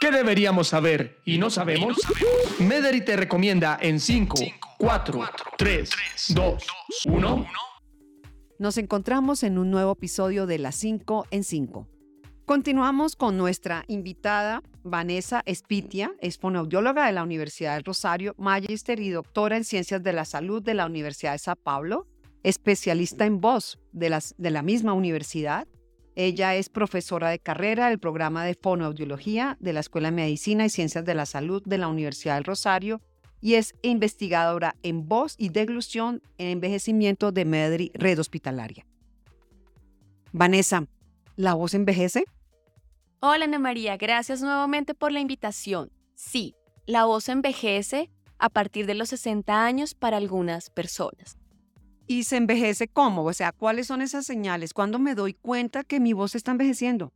¿Qué deberíamos saber y no sabemos? Mederi te recomienda en 5, 4, 3, 2, 1. Nos encontramos en un nuevo episodio de Las 5 en 5. Continuamos con nuestra invitada Vanessa Espitia, es fonoaudióloga de la Universidad del Rosario, magíster y doctora en Ciencias de la Salud de la Universidad de Sao Paulo, especialista en voz de, las, de la misma universidad ella es profesora de carrera del programa de fonoaudiología de la Escuela de Medicina y Ciencias de la Salud de la Universidad del Rosario y es investigadora en voz y deglución en envejecimiento de Medri Red Hospitalaria. Vanessa, ¿la voz envejece? Hola Ana María, gracias nuevamente por la invitación. Sí, la voz envejece a partir de los 60 años para algunas personas y se envejece cómo? O sea, ¿cuáles son esas señales? ¿Cuándo me doy cuenta que mi voz está envejeciendo?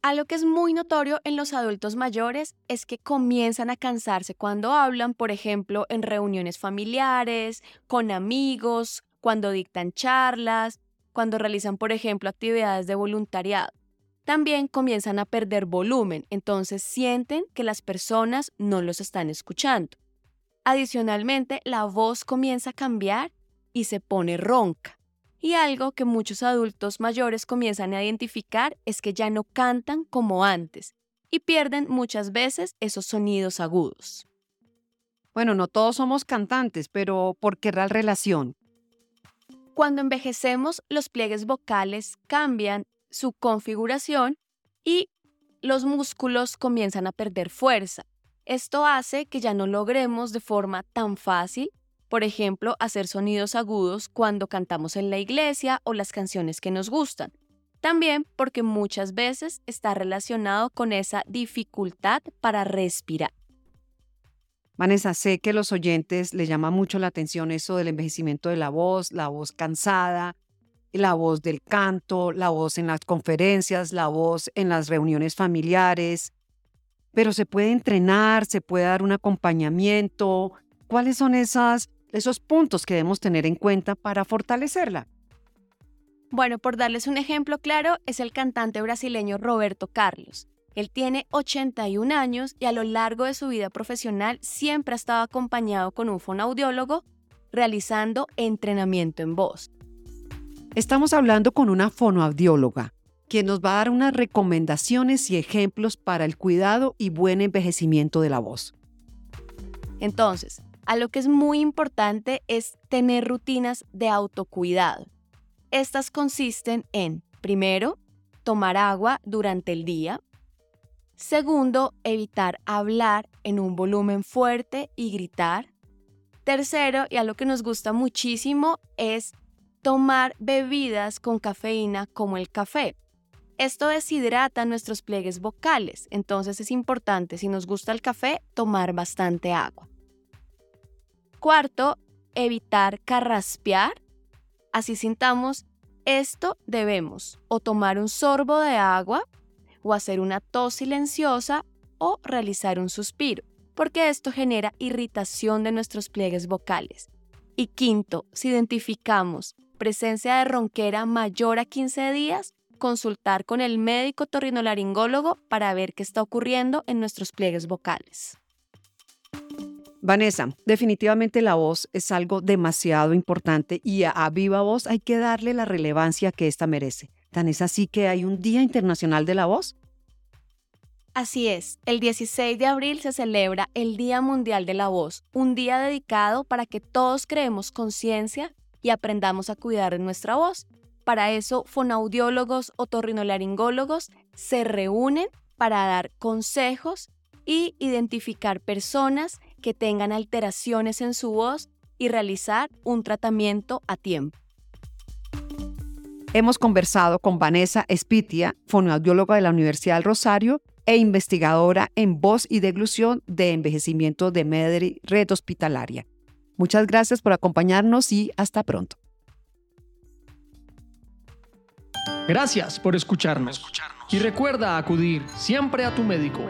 Algo que es muy notorio en los adultos mayores es que comienzan a cansarse cuando hablan, por ejemplo, en reuniones familiares, con amigos, cuando dictan charlas, cuando realizan, por ejemplo, actividades de voluntariado. También comienzan a perder volumen, entonces sienten que las personas no los están escuchando. Adicionalmente, la voz comienza a cambiar y se pone ronca. Y algo que muchos adultos mayores comienzan a identificar es que ya no cantan como antes y pierden muchas veces esos sonidos agudos. Bueno, no todos somos cantantes, pero ¿por qué la relación? Cuando envejecemos, los pliegues vocales cambian su configuración y los músculos comienzan a perder fuerza. Esto hace que ya no logremos de forma tan fácil por ejemplo, hacer sonidos agudos cuando cantamos en la iglesia o las canciones que nos gustan. También porque muchas veces está relacionado con esa dificultad para respirar. Vanessa, sé que los oyentes les llama mucho la atención eso del envejecimiento de la voz, la voz cansada, la voz del canto, la voz en las conferencias, la voz en las reuniones familiares. Pero se puede entrenar, se puede dar un acompañamiento. ¿Cuáles son esas esos puntos que debemos tener en cuenta para fortalecerla? Bueno, por darles un ejemplo claro, es el cantante brasileño Roberto Carlos. Él tiene 81 años y a lo largo de su vida profesional siempre ha estado acompañado con un fonoaudiólogo realizando entrenamiento en voz. Estamos hablando con una fonoaudióloga, quien nos va a dar unas recomendaciones y ejemplos para el cuidado y buen envejecimiento de la voz. Entonces, a lo que es muy importante es tener rutinas de autocuidado. Estas consisten en, primero, tomar agua durante el día. Segundo, evitar hablar en un volumen fuerte y gritar. Tercero, y a lo que nos gusta muchísimo, es tomar bebidas con cafeína como el café. Esto deshidrata nuestros pliegues vocales, entonces es importante, si nos gusta el café, tomar bastante agua. Cuarto, evitar carraspear. Así sintamos esto, debemos o tomar un sorbo de agua, o hacer una tos silenciosa, o realizar un suspiro, porque esto genera irritación de nuestros pliegues vocales. Y quinto, si identificamos presencia de ronquera mayor a 15 días, consultar con el médico torrinolaringólogo para ver qué está ocurriendo en nuestros pliegues vocales. Vanessa, definitivamente la voz es algo demasiado importante y a, viva voz hay que darle la relevancia que ésta merece. ¿Tan es así que hay un Día Internacional de la Voz? Así es, el 16 de abril se celebra el Día Mundial de la Voz, un día dedicado para que todos creemos conciencia y aprendamos a cuidar nuestra voz. Para eso, fonaudiólogos o torrinolaringólogos se reúnen para dar consejos y identificar personas que tengan alteraciones en su voz y realizar un tratamiento a tiempo. Hemos conversado con Vanessa Espitia, fonoaudióloga de la Universidad del Rosario e investigadora en voz y deglución de envejecimiento de Medri Red Hospitalaria. Muchas gracias por acompañarnos y hasta pronto. Gracias por escucharnos. Y recuerda acudir siempre a tu médico.